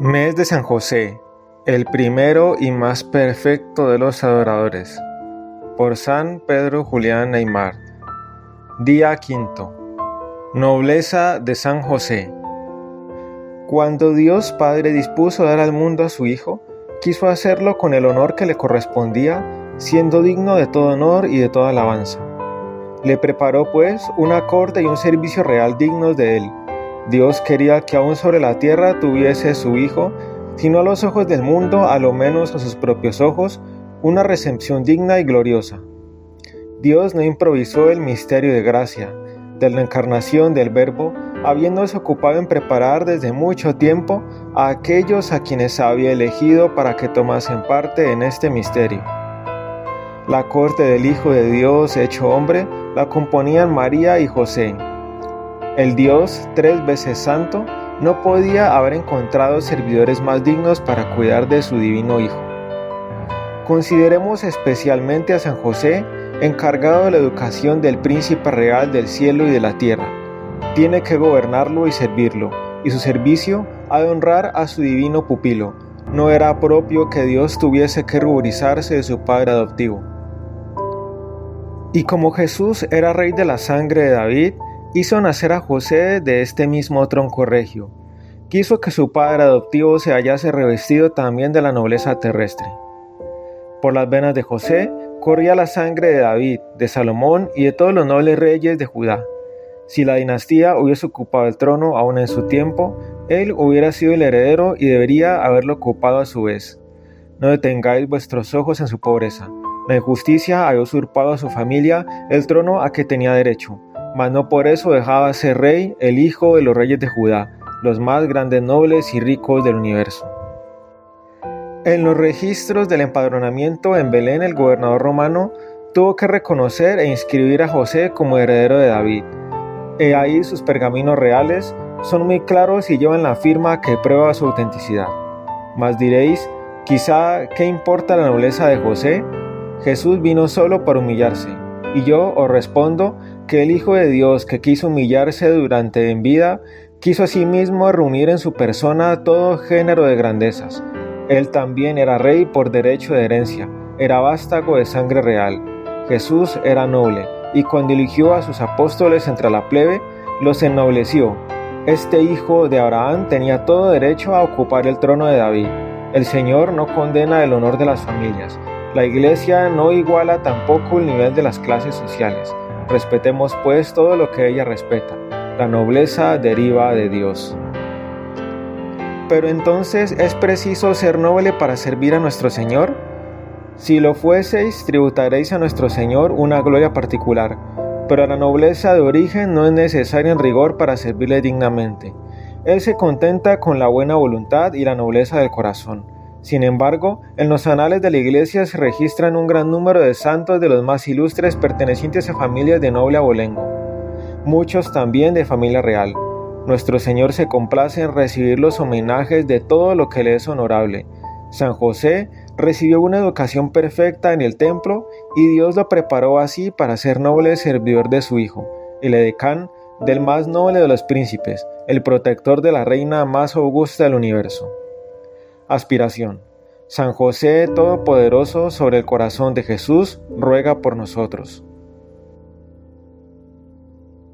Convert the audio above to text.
Mes de San José, el primero y más perfecto de los adoradores. Por San Pedro Julián Neymar. Día quinto. Nobleza de San José. Cuando Dios Padre dispuso dar al mundo a su Hijo, quiso hacerlo con el honor que le correspondía, siendo digno de todo honor y de toda alabanza. Le preparó pues una corte y un servicio real dignos de él Dios quería que aún sobre la tierra tuviese su Hijo, sino a los ojos del mundo, a lo menos a sus propios ojos, una recepción digna y gloriosa. Dios no improvisó el misterio de gracia, de la encarnación del Verbo, habiéndose ocupado en preparar desde mucho tiempo a aquellos a quienes había elegido para que tomasen parte en este misterio. La corte del Hijo de Dios hecho hombre la componían María y José, el Dios, tres veces santo, no podía haber encontrado servidores más dignos para cuidar de su divino Hijo. Consideremos especialmente a San José, encargado de la educación del príncipe real del cielo y de la tierra. Tiene que gobernarlo y servirlo, y su servicio ha de honrar a su divino pupilo. No era propio que Dios tuviese que ruborizarse de su padre adoptivo. Y como Jesús era rey de la sangre de David, hizo nacer a José de este mismo tronco regio. Quiso que su padre adoptivo se hallase revestido también de la nobleza terrestre. Por las venas de José corría la sangre de David, de Salomón y de todos los nobles reyes de Judá. Si la dinastía hubiese ocupado el trono aún en su tiempo, él hubiera sido el heredero y debería haberlo ocupado a su vez. No detengáis vuestros ojos en su pobreza. La injusticia había usurpado a su familia el trono a que tenía derecho mas no por eso dejaba ser rey el hijo de los reyes de Judá, los más grandes nobles y ricos del universo. En los registros del empadronamiento en Belén el gobernador romano tuvo que reconocer e inscribir a José como heredero de David. He ahí sus pergaminos reales son muy claros y llevan la firma que prueba su autenticidad. Mas diréis, quizá, ¿qué importa la nobleza de José? Jesús vino solo para humillarse. Y yo os respondo que el Hijo de Dios que quiso humillarse durante en vida, quiso asimismo reunir en su persona todo género de grandezas. Él también era rey por derecho de herencia, era vástago de sangre real. Jesús era noble, y cuando eligió a sus apóstoles entre la plebe, los ennobleció. Este hijo de Abraham tenía todo derecho a ocupar el trono de David. El Señor no condena el honor de las familias. La iglesia no iguala tampoco el nivel de las clases sociales. Respetemos pues todo lo que ella respeta. La nobleza deriva de Dios. Pero entonces es preciso ser noble para servir a nuestro Señor. Si lo fueseis, tributaréis a nuestro Señor una gloria particular, pero la nobleza de origen no es necesaria en rigor para servirle dignamente. Él se contenta con la buena voluntad y la nobleza del corazón. Sin embargo, en los anales de la Iglesia se registran un gran número de santos de los más ilustres pertenecientes a familias de noble abolengo, muchos también de familia real. Nuestro Señor se complace en recibir los homenajes de todo lo que le es honorable. San José recibió una educación perfecta en el templo y Dios lo preparó así para ser noble servidor de su Hijo, el edecán del más noble de los príncipes, el protector de la reina más augusta del universo. Aspiración. San José Todopoderoso sobre el corazón de Jesús, ruega por nosotros.